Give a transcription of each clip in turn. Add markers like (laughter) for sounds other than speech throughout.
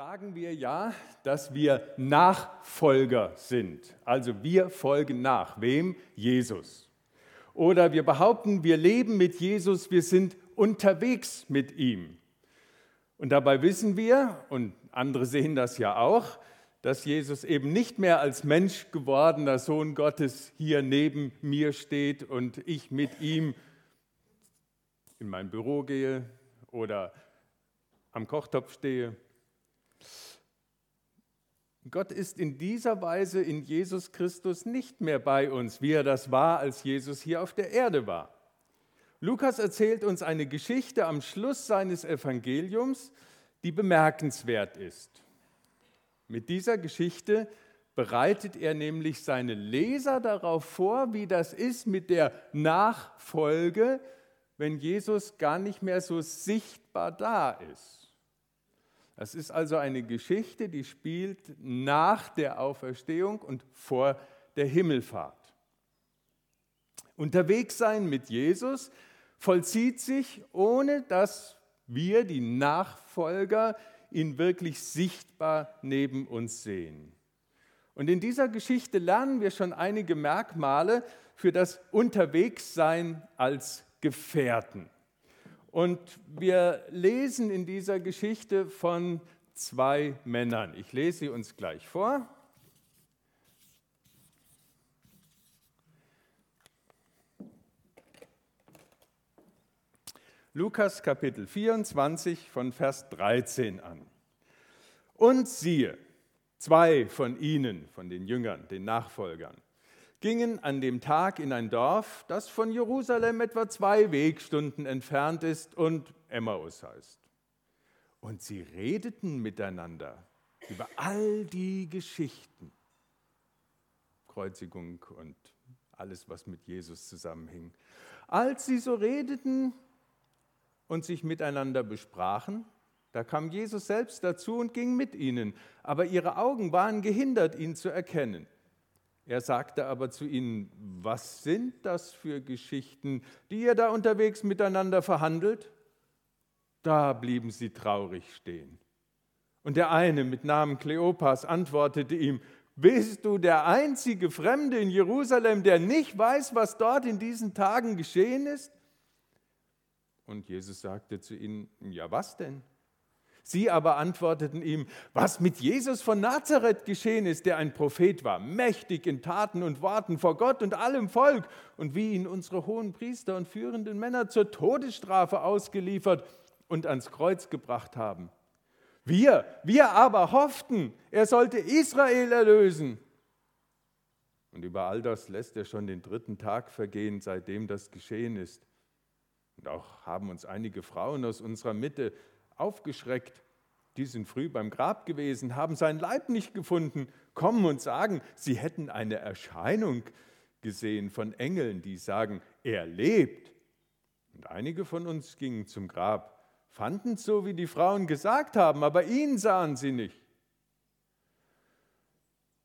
sagen wir ja, dass wir Nachfolger sind. Also wir folgen nach. Wem? Jesus. Oder wir behaupten, wir leben mit Jesus, wir sind unterwegs mit ihm. Und dabei wissen wir, und andere sehen das ja auch, dass Jesus eben nicht mehr als Mensch gewordener Sohn Gottes hier neben mir steht und ich mit ihm in mein Büro gehe oder am Kochtopf stehe. Gott ist in dieser Weise in Jesus Christus nicht mehr bei uns, wie er das war, als Jesus hier auf der Erde war. Lukas erzählt uns eine Geschichte am Schluss seines Evangeliums, die bemerkenswert ist. Mit dieser Geschichte bereitet er nämlich seine Leser darauf vor, wie das ist mit der Nachfolge, wenn Jesus gar nicht mehr so sichtbar da ist. Das ist also eine Geschichte, die spielt nach der Auferstehung und vor der Himmelfahrt. Unterwegs sein mit Jesus vollzieht sich, ohne dass wir, die Nachfolger, ihn wirklich sichtbar neben uns sehen. Und in dieser Geschichte lernen wir schon einige Merkmale für das Unterwegssein als Gefährten. Und wir lesen in dieser Geschichte von zwei Männern. Ich lese sie uns gleich vor. Lukas Kapitel 24 von Vers 13 an. Und siehe, zwei von ihnen, von den Jüngern, den Nachfolgern, gingen an dem Tag in ein Dorf, das von Jerusalem etwa zwei Wegstunden entfernt ist und Emmaus heißt. Und sie redeten miteinander über all die Geschichten, Kreuzigung und alles, was mit Jesus zusammenhing. Als sie so redeten und sich miteinander besprachen, da kam Jesus selbst dazu und ging mit ihnen, aber ihre Augen waren gehindert, ihn zu erkennen. Er sagte aber zu ihnen, was sind das für Geschichten, die ihr da unterwegs miteinander verhandelt? Da blieben sie traurig stehen. Und der eine mit Namen Kleopas antwortete ihm, bist du der einzige Fremde in Jerusalem, der nicht weiß, was dort in diesen Tagen geschehen ist? Und Jesus sagte zu ihnen, ja was denn? Sie aber antworteten ihm, was mit Jesus von Nazareth geschehen ist, der ein Prophet war, mächtig in Taten und Worten vor Gott und allem Volk, und wie ihn unsere hohen Priester und führenden Männer zur Todesstrafe ausgeliefert und ans Kreuz gebracht haben. Wir, wir aber hofften, er sollte Israel erlösen. Und über all das lässt er schon den dritten Tag vergehen, seitdem das geschehen ist. Und auch haben uns einige Frauen aus unserer Mitte aufgeschreckt. Die sind früh beim Grab gewesen, haben seinen Leib nicht gefunden, kommen und sagen, sie hätten eine Erscheinung gesehen von Engeln, die sagen, er lebt. Und einige von uns gingen zum Grab, fanden es so, wie die Frauen gesagt haben, aber ihn sahen sie nicht.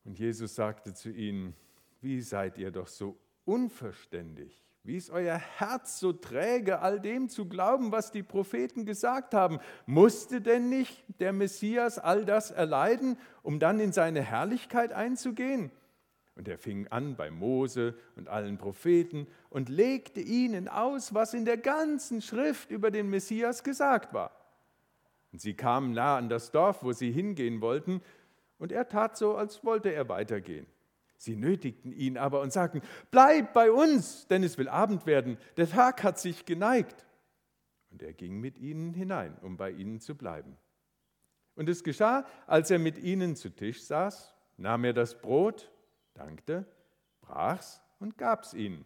Und Jesus sagte zu ihnen, wie seid ihr doch so unverständig? Wie ist euer Herz so träge, all dem zu glauben, was die Propheten gesagt haben? Musste denn nicht der Messias all das erleiden, um dann in seine Herrlichkeit einzugehen? Und er fing an bei Mose und allen Propheten und legte ihnen aus, was in der ganzen Schrift über den Messias gesagt war. Und sie kamen nah an das Dorf, wo sie hingehen wollten, und er tat so, als wollte er weitergehen. Sie nötigten ihn aber und sagten, bleib bei uns, denn es will Abend werden, der Tag hat sich geneigt. Und er ging mit ihnen hinein, um bei ihnen zu bleiben. Und es geschah, als er mit ihnen zu Tisch saß, nahm er das Brot, dankte, brach's und gab's ihnen.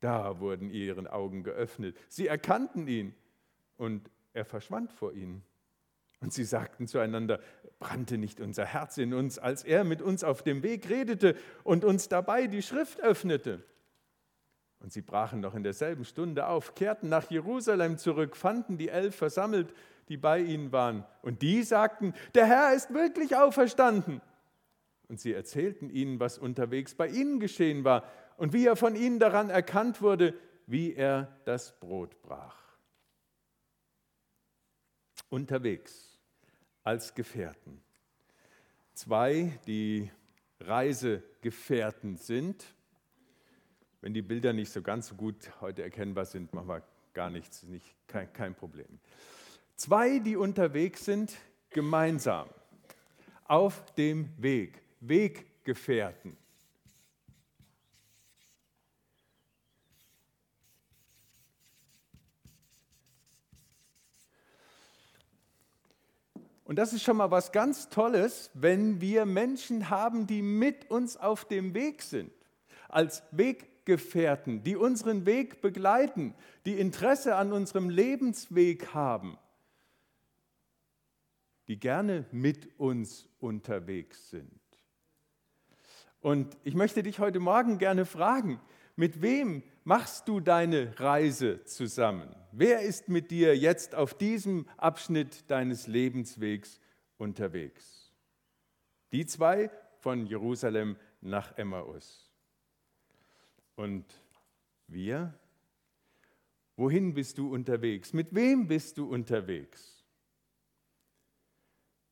Da wurden ihren Augen geöffnet, sie erkannten ihn und er verschwand vor ihnen. Und sie sagten zueinander, brannte nicht unser Herz in uns, als er mit uns auf dem Weg redete und uns dabei die Schrift öffnete. Und sie brachen noch in derselben Stunde auf, kehrten nach Jerusalem zurück, fanden die elf versammelt, die bei ihnen waren. Und die sagten, der Herr ist wirklich auferstanden. Und sie erzählten ihnen, was unterwegs bei ihnen geschehen war und wie er von ihnen daran erkannt wurde, wie er das Brot brach. Unterwegs als Gefährten. Zwei, die Reisegefährten sind. Wenn die Bilder nicht so ganz so gut heute erkennbar sind, machen wir gar nichts, nicht, kein, kein Problem. Zwei, die unterwegs sind, gemeinsam, auf dem Weg, Weggefährten. Und das ist schon mal was ganz Tolles, wenn wir Menschen haben, die mit uns auf dem Weg sind, als Weggefährten, die unseren Weg begleiten, die Interesse an unserem Lebensweg haben, die gerne mit uns unterwegs sind. Und ich möchte dich heute Morgen gerne fragen, mit wem machst du deine Reise zusammen? Wer ist mit dir jetzt auf diesem Abschnitt deines Lebenswegs unterwegs? Die zwei von Jerusalem nach Emmaus. Und wir? Wohin bist du unterwegs? Mit wem bist du unterwegs?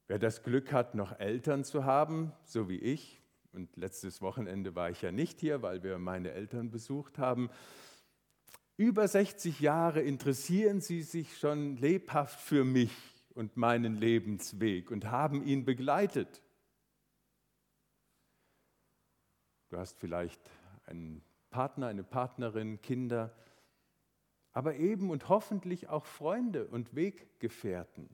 Wer das Glück hat, noch Eltern zu haben, so wie ich, und letztes Wochenende war ich ja nicht hier, weil wir meine Eltern besucht haben. Über 60 Jahre interessieren sie sich schon lebhaft für mich und meinen Lebensweg und haben ihn begleitet. Du hast vielleicht einen Partner, eine Partnerin, Kinder, aber eben und hoffentlich auch Freunde und Weggefährten.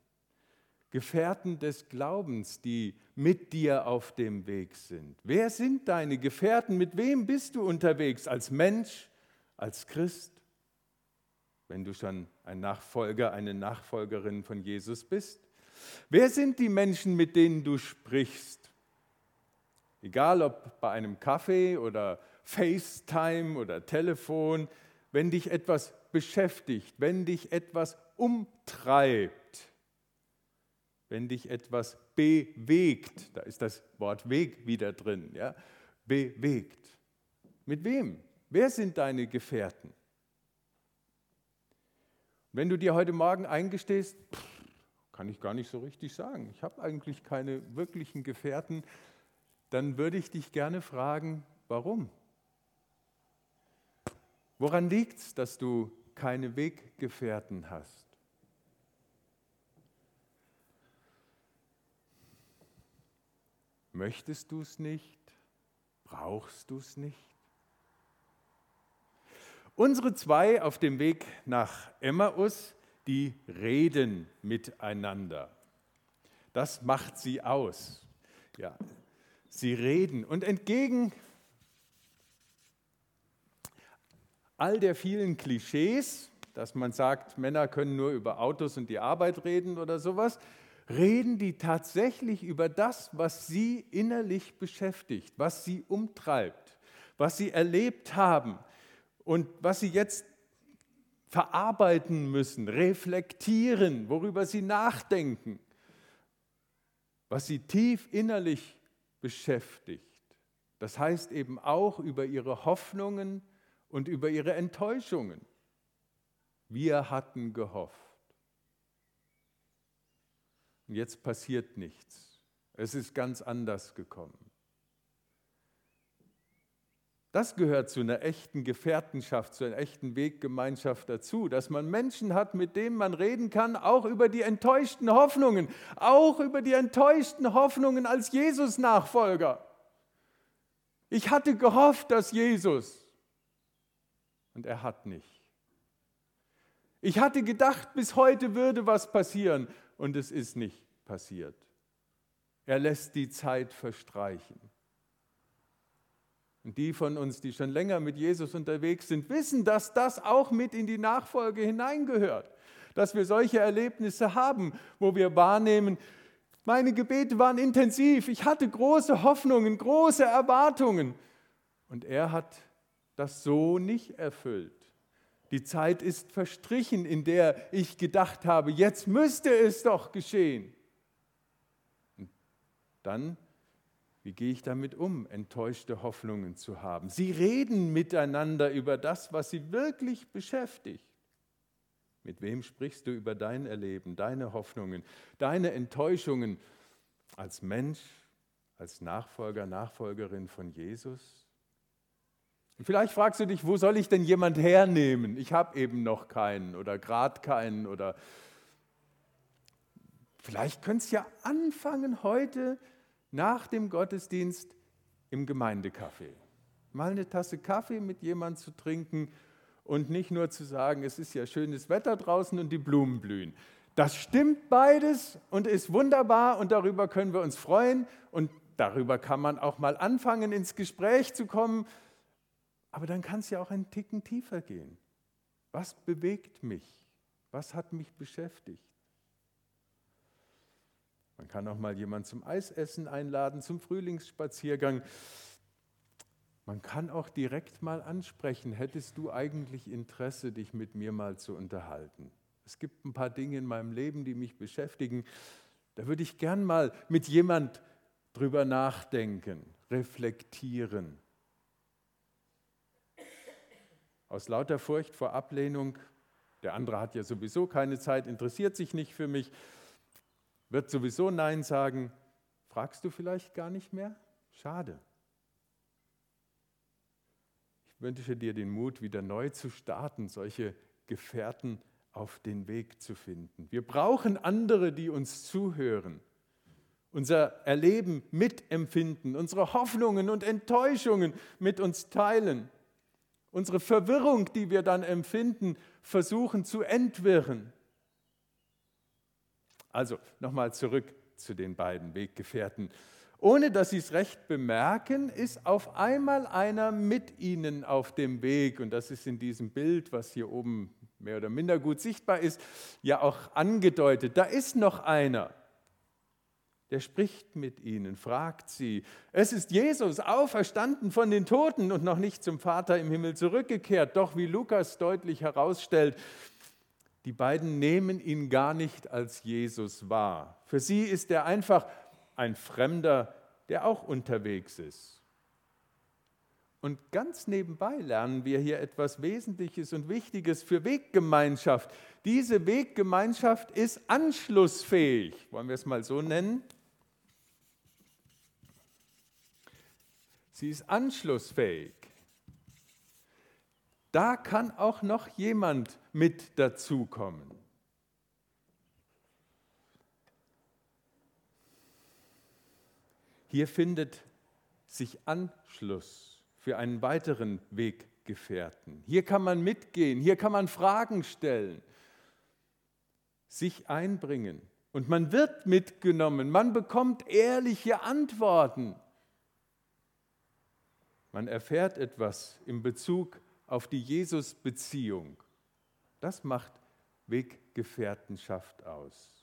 Gefährten des Glaubens, die mit dir auf dem Weg sind? Wer sind deine Gefährten? Mit wem bist du unterwegs? Als Mensch, als Christ? Wenn du schon ein Nachfolger, eine Nachfolgerin von Jesus bist? Wer sind die Menschen, mit denen du sprichst? Egal ob bei einem Kaffee oder FaceTime oder Telefon, wenn dich etwas beschäftigt, wenn dich etwas umtreibt, wenn dich etwas bewegt, da ist das Wort Weg wieder drin, ja, bewegt. Mit wem? Wer sind deine Gefährten? Wenn du dir heute Morgen eingestehst, kann ich gar nicht so richtig sagen, ich habe eigentlich keine wirklichen Gefährten, dann würde ich dich gerne fragen, warum? Woran liegt es, dass du keine Weggefährten hast? Möchtest du es nicht? Brauchst du es nicht? Unsere zwei auf dem Weg nach Emmaus, die reden miteinander. Das macht sie aus. Ja, sie reden. Und entgegen all der vielen Klischees, dass man sagt, Männer können nur über Autos und die Arbeit reden oder sowas, reden die tatsächlich über das, was sie innerlich beschäftigt, was sie umtreibt, was sie erlebt haben und was sie jetzt verarbeiten müssen, reflektieren, worüber sie nachdenken, was sie tief innerlich beschäftigt. Das heißt eben auch über ihre Hoffnungen und über ihre Enttäuschungen. Wir hatten gehofft. Und jetzt passiert nichts. Es ist ganz anders gekommen. Das gehört zu einer echten Gefährtenschaft, zu einer echten Weggemeinschaft dazu, dass man Menschen hat, mit denen man reden kann, auch über die enttäuschten Hoffnungen, auch über die enttäuschten Hoffnungen als Jesus-Nachfolger. Ich hatte gehofft, dass Jesus, und er hat nicht. Ich hatte gedacht, bis heute würde was passieren, und es ist nicht passiert. Er lässt die Zeit verstreichen. Und die von uns, die schon länger mit Jesus unterwegs sind, wissen, dass das auch mit in die Nachfolge hineingehört. Dass wir solche Erlebnisse haben, wo wir wahrnehmen, meine Gebete waren intensiv, ich hatte große Hoffnungen, große Erwartungen. Und er hat das so nicht erfüllt. Die Zeit ist verstrichen, in der ich gedacht habe, jetzt müsste es doch geschehen. Und dann, wie gehe ich damit um, enttäuschte Hoffnungen zu haben? Sie reden miteinander über das, was sie wirklich beschäftigt. Mit wem sprichst du über dein Erleben, deine Hoffnungen, deine Enttäuschungen als Mensch, als Nachfolger, Nachfolgerin von Jesus? Und vielleicht fragst du dich, wo soll ich denn jemand hernehmen? Ich habe eben noch keinen oder gerade keinen oder vielleicht könntest du ja anfangen heute nach dem Gottesdienst im Gemeindekaffee. Mal eine Tasse Kaffee mit jemandem zu trinken und nicht nur zu sagen, es ist ja schönes Wetter draußen und die Blumen blühen. Das stimmt beides und ist wunderbar und darüber können wir uns freuen und darüber kann man auch mal anfangen, ins Gespräch zu kommen. Aber dann kann es ja auch einen Ticken tiefer gehen. Was bewegt mich? Was hat mich beschäftigt? Man kann auch mal jemanden zum Eisessen einladen, zum Frühlingsspaziergang. Man kann auch direkt mal ansprechen, hättest du eigentlich Interesse, dich mit mir mal zu unterhalten? Es gibt ein paar Dinge in meinem Leben, die mich beschäftigen. Da würde ich gern mal mit jemand drüber nachdenken, reflektieren. Aus lauter Furcht vor Ablehnung, der andere hat ja sowieso keine Zeit, interessiert sich nicht für mich, wird sowieso Nein sagen. Fragst du vielleicht gar nicht mehr? Schade. Ich wünsche dir den Mut, wieder neu zu starten, solche Gefährten auf den Weg zu finden. Wir brauchen andere, die uns zuhören, unser Erleben mitempfinden, unsere Hoffnungen und Enttäuschungen mit uns teilen, unsere Verwirrung, die wir dann empfinden, versuchen zu entwirren. Also nochmal zurück zu den beiden Weggefährten. Ohne dass sie es recht bemerken, ist auf einmal einer mit ihnen auf dem Weg. Und das ist in diesem Bild, was hier oben mehr oder minder gut sichtbar ist, ja auch angedeutet. Da ist noch einer. Der spricht mit ihnen, fragt sie. Es ist Jesus, auferstanden von den Toten und noch nicht zum Vater im Himmel zurückgekehrt. Doch wie Lukas deutlich herausstellt, die beiden nehmen ihn gar nicht als Jesus wahr. Für sie ist er einfach ein Fremder, der auch unterwegs ist. Und ganz nebenbei lernen wir hier etwas Wesentliches und Wichtiges für Weggemeinschaft. Diese Weggemeinschaft ist anschlussfähig. Wollen wir es mal so nennen? Sie ist anschlussfähig da kann auch noch jemand mit dazukommen. Hier findet sich Anschluss für einen weiteren Weggefährten. Hier kann man mitgehen, hier kann man Fragen stellen, sich einbringen. Und man wird mitgenommen, man bekommt ehrliche Antworten. Man erfährt etwas in Bezug auf die Jesus-Beziehung. Das macht Weggefährtenschaft aus.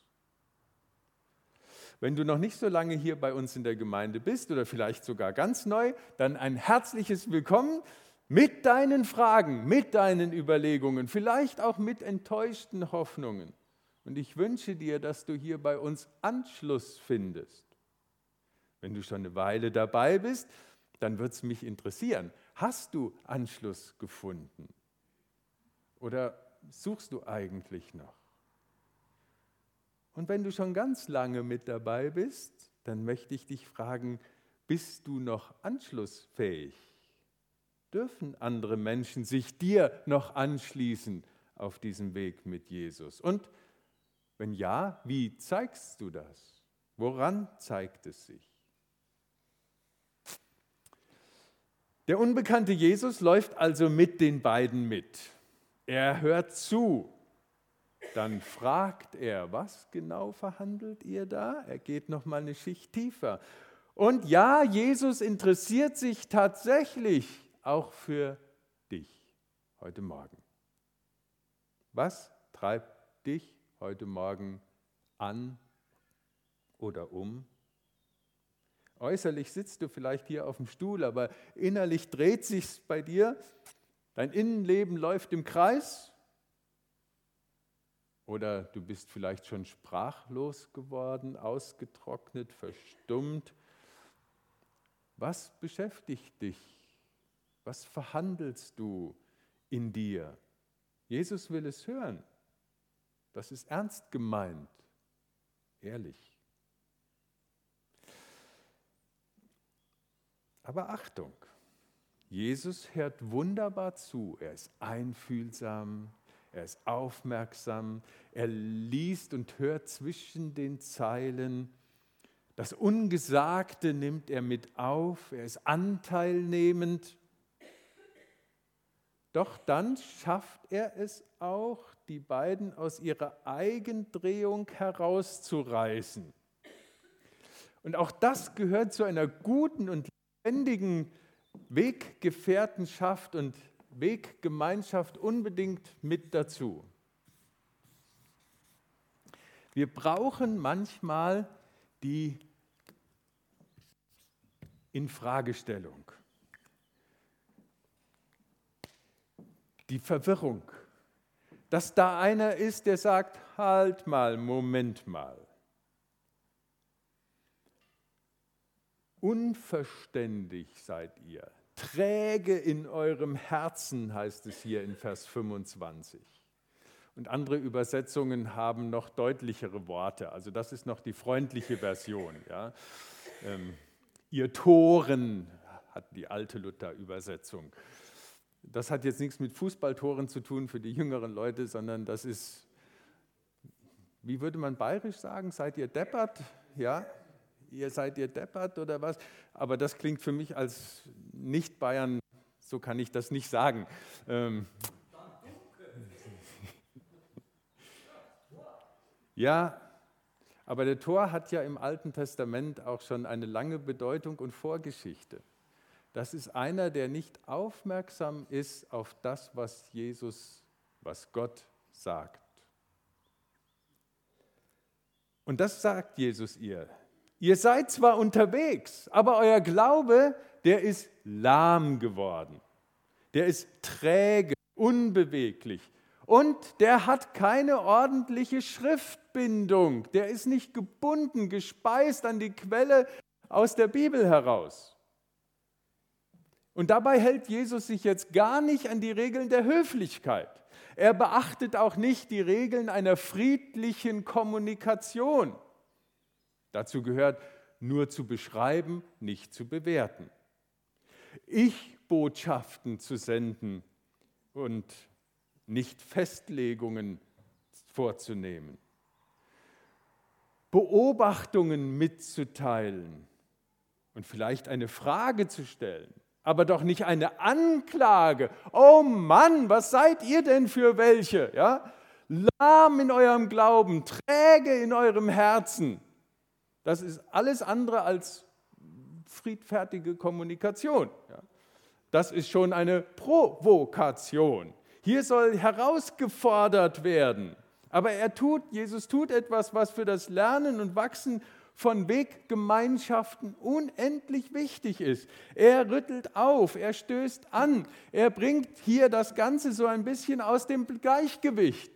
Wenn du noch nicht so lange hier bei uns in der Gemeinde bist oder vielleicht sogar ganz neu, dann ein herzliches Willkommen mit deinen Fragen, mit deinen Überlegungen, vielleicht auch mit enttäuschten Hoffnungen. Und ich wünsche dir, dass du hier bei uns Anschluss findest. Wenn du schon eine Weile dabei bist, dann wird es mich interessieren. Hast du Anschluss gefunden? Oder suchst du eigentlich noch? Und wenn du schon ganz lange mit dabei bist, dann möchte ich dich fragen, bist du noch anschlussfähig? Dürfen andere Menschen sich dir noch anschließen auf diesem Weg mit Jesus? Und wenn ja, wie zeigst du das? Woran zeigt es sich? Der unbekannte Jesus läuft also mit den beiden mit. Er hört zu. Dann fragt er, was genau verhandelt ihr da? Er geht noch mal eine Schicht tiefer. Und ja, Jesus interessiert sich tatsächlich auch für dich heute Morgen. Was treibt dich heute Morgen an oder um? Äußerlich sitzt du vielleicht hier auf dem Stuhl, aber innerlich dreht sich's bei dir. Dein Innenleben läuft im Kreis. Oder du bist vielleicht schon sprachlos geworden, ausgetrocknet, verstummt. Was beschäftigt dich? Was verhandelst du in dir? Jesus will es hören. Das ist ernst gemeint, ehrlich. Aber Achtung, Jesus hört wunderbar zu, er ist einfühlsam, er ist aufmerksam, er liest und hört zwischen den Zeilen. Das Ungesagte nimmt er mit auf, er ist anteilnehmend. Doch dann schafft er es auch, die beiden aus ihrer Eigendrehung herauszureißen. Und auch das gehört zu einer guten und lebendigen Weggefährtenschaft und Weggemeinschaft unbedingt mit dazu. Wir brauchen manchmal die Infragestellung, die Verwirrung, dass da einer ist, der sagt, halt mal, Moment mal. Unverständig seid ihr, träge in eurem Herzen, heißt es hier in Vers 25. Und andere Übersetzungen haben noch deutlichere Worte. Also das ist noch die freundliche Version. Ja. Ähm, ihr Toren hat die alte Luther-Übersetzung. Das hat jetzt nichts mit Fußballtoren zu tun für die jüngeren Leute, sondern das ist, wie würde man bayerisch sagen, seid ihr deppert? Ja, ihr seid ihr deppert oder was? Aber das klingt für mich als Nicht-Bayern, so kann ich das nicht sagen. Ähm, (laughs) ja, aber der Tor hat ja im Alten Testament auch schon eine lange Bedeutung und Vorgeschichte. Das ist einer, der nicht aufmerksam ist auf das, was Jesus, was Gott sagt. Und das sagt Jesus ihr. Ihr seid zwar unterwegs, aber euer Glaube, der ist lahm geworden. Der ist träge, unbeweglich. Und der hat keine ordentliche Schriftbindung. Der ist nicht gebunden, gespeist an die Quelle aus der Bibel heraus. Und dabei hält Jesus sich jetzt gar nicht an die Regeln der Höflichkeit. Er beachtet auch nicht die Regeln einer friedlichen Kommunikation. Dazu gehört nur zu beschreiben, nicht zu bewerten. Ich-Botschaften zu senden und nicht Festlegungen vorzunehmen. Beobachtungen mitzuteilen und vielleicht eine Frage zu stellen, aber doch nicht eine Anklage. Oh Mann, was seid ihr denn für welche? Ja? Lahm in eurem Glauben, träge in eurem Herzen. Das ist alles andere als friedfertige Kommunikation. Das ist schon eine Provokation. Hier soll herausgefordert werden. Aber er tut, Jesus tut etwas, was für das Lernen und Wachsen von Weggemeinschaften unendlich wichtig ist. Er rüttelt auf, er stößt an, er bringt hier das Ganze so ein bisschen aus dem Gleichgewicht.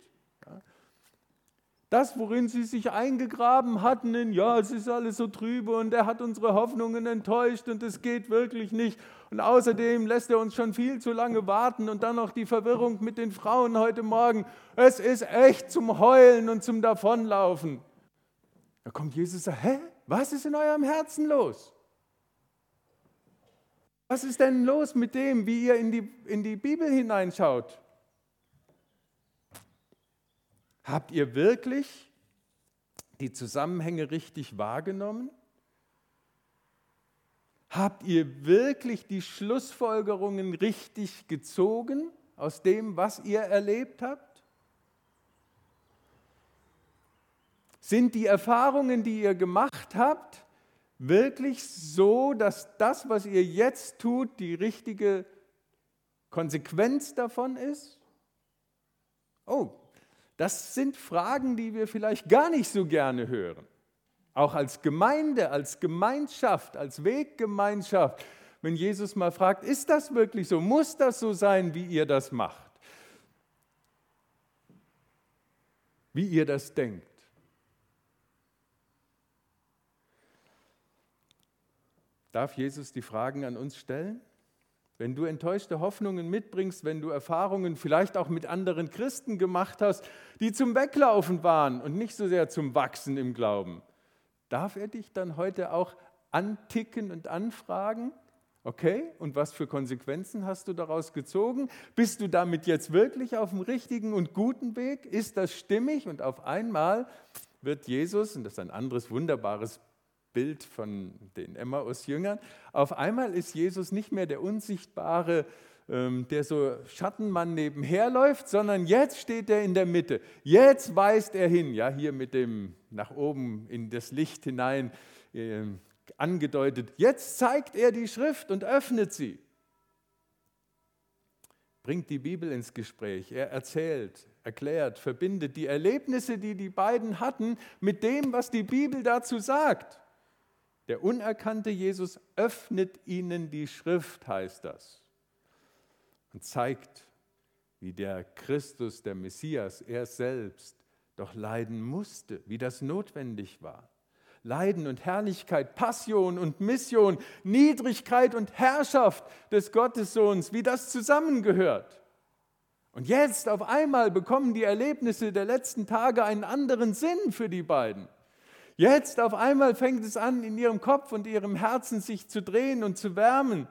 Das, worin sie sich eingegraben hatten, in ja, es ist alles so trübe und er hat unsere Hoffnungen enttäuscht und es geht wirklich nicht. Und außerdem lässt er uns schon viel zu lange warten und dann noch die Verwirrung mit den Frauen heute Morgen. Es ist echt zum Heulen und zum Davonlaufen. Da kommt Jesus und sagt, hä, was ist in eurem Herzen los? Was ist denn los mit dem, wie ihr in die, in die Bibel hineinschaut? Habt ihr wirklich die Zusammenhänge richtig wahrgenommen? Habt ihr wirklich die Schlussfolgerungen richtig gezogen aus dem, was ihr erlebt habt? Sind die Erfahrungen, die ihr gemacht habt, wirklich so, dass das, was ihr jetzt tut, die richtige Konsequenz davon ist? Oh, das sind Fragen, die wir vielleicht gar nicht so gerne hören. Auch als Gemeinde, als Gemeinschaft, als Weggemeinschaft. Wenn Jesus mal fragt, ist das wirklich so? Muss das so sein, wie ihr das macht? Wie ihr das denkt? Darf Jesus die Fragen an uns stellen? Wenn du enttäuschte Hoffnungen mitbringst, wenn du Erfahrungen vielleicht auch mit anderen Christen gemacht hast, die zum Weglaufen waren und nicht so sehr zum Wachsen im Glauben, darf er dich dann heute auch anticken und anfragen? Okay, und was für Konsequenzen hast du daraus gezogen? Bist du damit jetzt wirklich auf dem richtigen und guten Weg? Ist das stimmig? Und auf einmal wird Jesus, und das ist ein anderes wunderbares Bild von den Emmaus-Jüngern. Auf einmal ist Jesus nicht mehr der unsichtbare, ähm, der so Schattenmann nebenher läuft, sondern jetzt steht er in der Mitte. Jetzt weist er hin, ja, hier mit dem nach oben in das Licht hinein äh, angedeutet. Jetzt zeigt er die Schrift und öffnet sie. Bringt die Bibel ins Gespräch. Er erzählt, erklärt, verbindet die Erlebnisse, die die beiden hatten, mit dem, was die Bibel dazu sagt. Der unerkannte Jesus öffnet ihnen die Schrift, heißt das, und zeigt, wie der Christus, der Messias, er selbst doch leiden musste, wie das notwendig war. Leiden und Herrlichkeit, Passion und Mission, Niedrigkeit und Herrschaft des Gottessohns, wie das zusammengehört. Und jetzt auf einmal bekommen die Erlebnisse der letzten Tage einen anderen Sinn für die beiden. Jetzt auf einmal fängt es an, in ihrem Kopf und ihrem Herzen sich zu drehen und zu wärmen.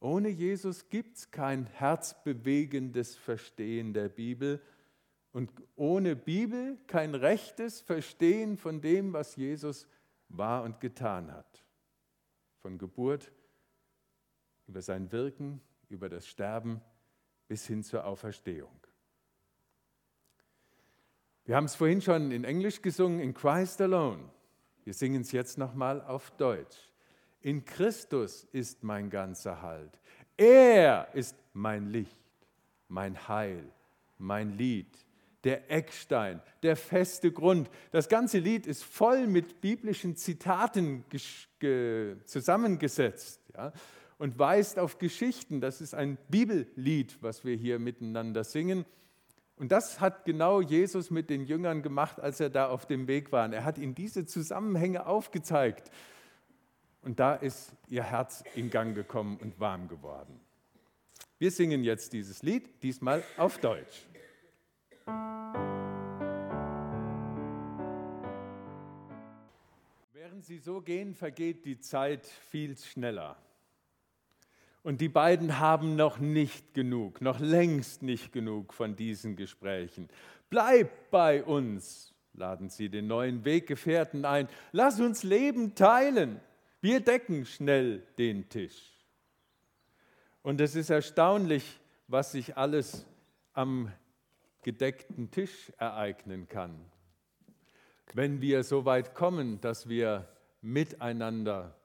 Ohne Jesus gibt es kein herzbewegendes Verstehen der Bibel und ohne Bibel kein rechtes Verstehen von dem, was Jesus war und getan hat. Von Geburt über sein Wirken, über das Sterben bis hin zur Auferstehung. Wir haben es vorhin schon in Englisch gesungen, in Christ alone. Wir singen es jetzt nochmal auf Deutsch. In Christus ist mein ganzer Halt. Er ist mein Licht, mein Heil, mein Lied, der Eckstein, der feste Grund. Das ganze Lied ist voll mit biblischen Zitaten zusammengesetzt ja, und weist auf Geschichten. Das ist ein Bibellied, was wir hier miteinander singen. Und das hat genau Jesus mit den Jüngern gemacht, als er da auf dem Weg war. Er hat ihnen diese Zusammenhänge aufgezeigt. Und da ist ihr Herz in Gang gekommen und warm geworden. Wir singen jetzt dieses Lied, diesmal auf Deutsch. Während sie so gehen, vergeht die Zeit viel schneller. Und die beiden haben noch nicht genug, noch längst nicht genug von diesen Gesprächen. Bleib bei uns, laden sie den neuen Weggefährten ein. Lass uns Leben teilen. Wir decken schnell den Tisch. Und es ist erstaunlich, was sich alles am gedeckten Tisch ereignen kann. Wenn wir so weit kommen, dass wir miteinander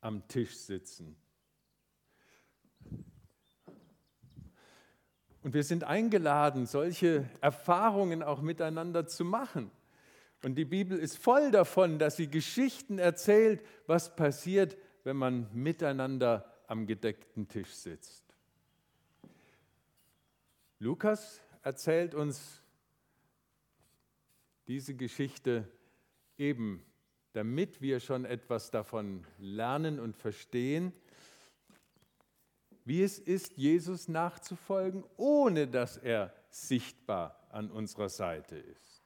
am Tisch sitzen. Und wir sind eingeladen, solche Erfahrungen auch miteinander zu machen. Und die Bibel ist voll davon, dass sie Geschichten erzählt, was passiert, wenn man miteinander am gedeckten Tisch sitzt. Lukas erzählt uns diese Geschichte eben damit wir schon etwas davon lernen und verstehen, wie es ist, Jesus nachzufolgen, ohne dass er sichtbar an unserer Seite ist.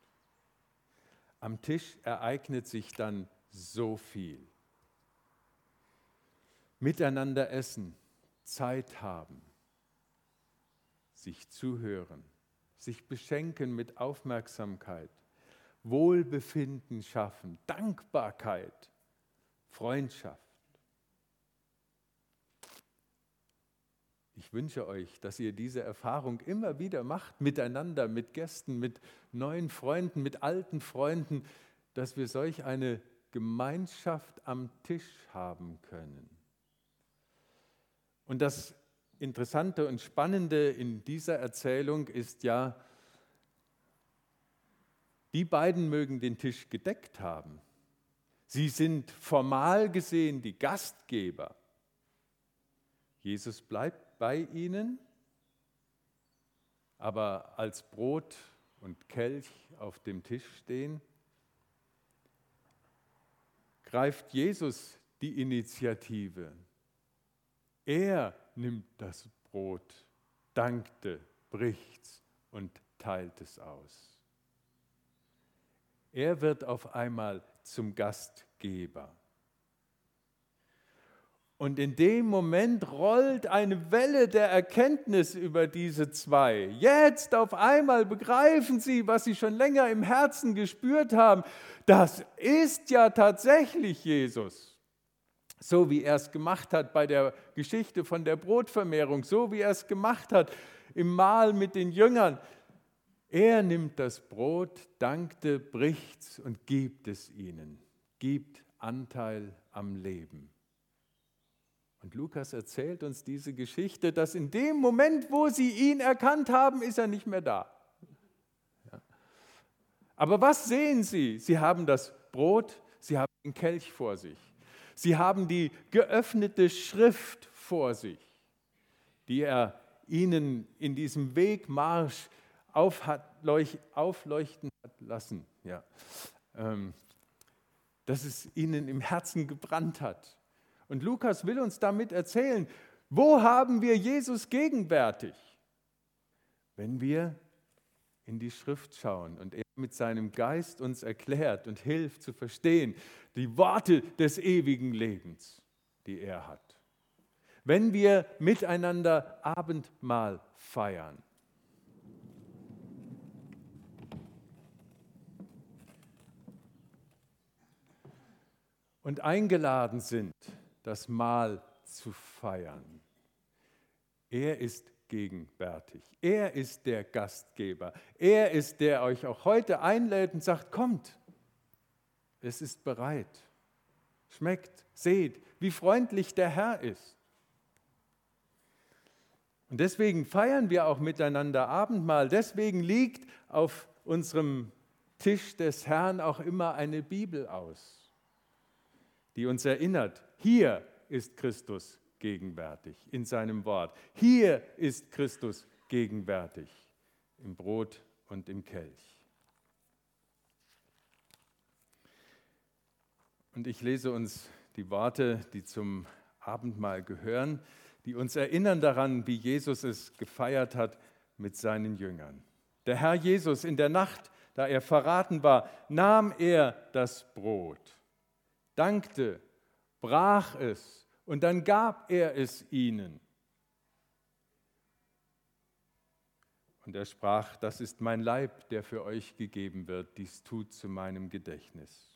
Am Tisch ereignet sich dann so viel. Miteinander essen, Zeit haben, sich zuhören, sich beschenken mit Aufmerksamkeit, Wohlbefinden schaffen, Dankbarkeit, Freundschaft. Ich wünsche euch, dass ihr diese Erfahrung immer wieder macht, miteinander, mit Gästen, mit neuen Freunden, mit alten Freunden, dass wir solch eine Gemeinschaft am Tisch haben können. Und das Interessante und Spannende in dieser Erzählung ist ja, die beiden mögen den Tisch gedeckt haben. Sie sind formal gesehen die Gastgeber. Jesus bleibt bei ihnen, aber als Brot und Kelch auf dem Tisch stehen, greift Jesus die Initiative. Er nimmt das Brot, dankte, bricht's und teilt es aus. Er wird auf einmal zum Gastgeber. Und in dem Moment rollt eine Welle der Erkenntnis über diese zwei. Jetzt auf einmal begreifen sie, was sie schon länger im Herzen gespürt haben. Das ist ja tatsächlich Jesus. So wie er es gemacht hat bei der Geschichte von der Brotvermehrung, so wie er es gemacht hat im Mahl mit den Jüngern. Er nimmt das Brot, dankte, bricht's und gibt es ihnen, gibt Anteil am Leben. Und Lukas erzählt uns diese Geschichte, dass in dem Moment, wo sie ihn erkannt haben, ist er nicht mehr da. Aber was sehen sie? Sie haben das Brot, sie haben den Kelch vor sich. Sie haben die geöffnete Schrift vor sich, die er ihnen in diesem Wegmarsch aufleuchten hat lassen. Ja. Ähm, dass es ihnen im Herzen gebrannt hat. Und Lukas will uns damit erzählen, wo haben wir Jesus gegenwärtig? Wenn wir in die Schrift schauen und er mit seinem Geist uns erklärt und hilft zu verstehen die Worte des ewigen Lebens, die er hat. Wenn wir miteinander Abendmahl feiern. Und eingeladen sind, das Mahl zu feiern. Er ist gegenwärtig. Er ist der Gastgeber. Er ist der euch auch heute einlädt und sagt, kommt, es ist bereit. Schmeckt, seht, wie freundlich der Herr ist. Und deswegen feiern wir auch miteinander Abendmahl. Deswegen liegt auf unserem Tisch des Herrn auch immer eine Bibel aus, die uns erinnert, hier ist Christus gegenwärtig in seinem Wort. Hier ist Christus gegenwärtig im Brot und im Kelch. Und ich lese uns die Worte, die zum Abendmahl gehören, die uns erinnern daran, wie Jesus es gefeiert hat mit seinen Jüngern. Der Herr Jesus in der Nacht, da er verraten war, nahm er das Brot, dankte, brach es und dann gab er es ihnen. Und er sprach, das ist mein Leib, der für euch gegeben wird, dies tut zu meinem Gedächtnis.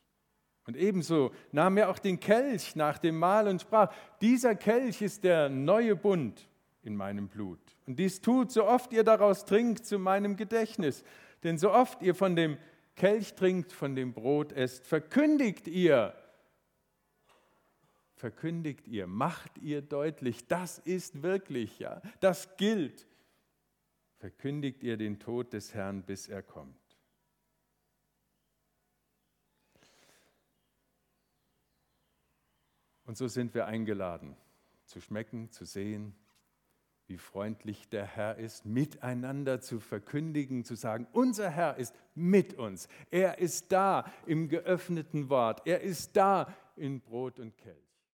Und ebenso nahm er auch den Kelch nach dem Mahl und sprach, dieser Kelch ist der neue Bund in meinem Blut. Und dies tut, so oft ihr daraus trinkt, zu meinem Gedächtnis. Denn so oft ihr von dem Kelch trinkt, von dem Brot esst, verkündigt ihr, verkündigt ihr, macht ihr deutlich, das ist wirklich, ja, das gilt. Verkündigt ihr den Tod des Herrn, bis er kommt. Und so sind wir eingeladen, zu schmecken, zu sehen, wie freundlich der Herr ist, miteinander zu verkündigen, zu sagen, unser Herr ist mit uns. Er ist da im geöffneten Wort. Er ist da in Brot und Kelch.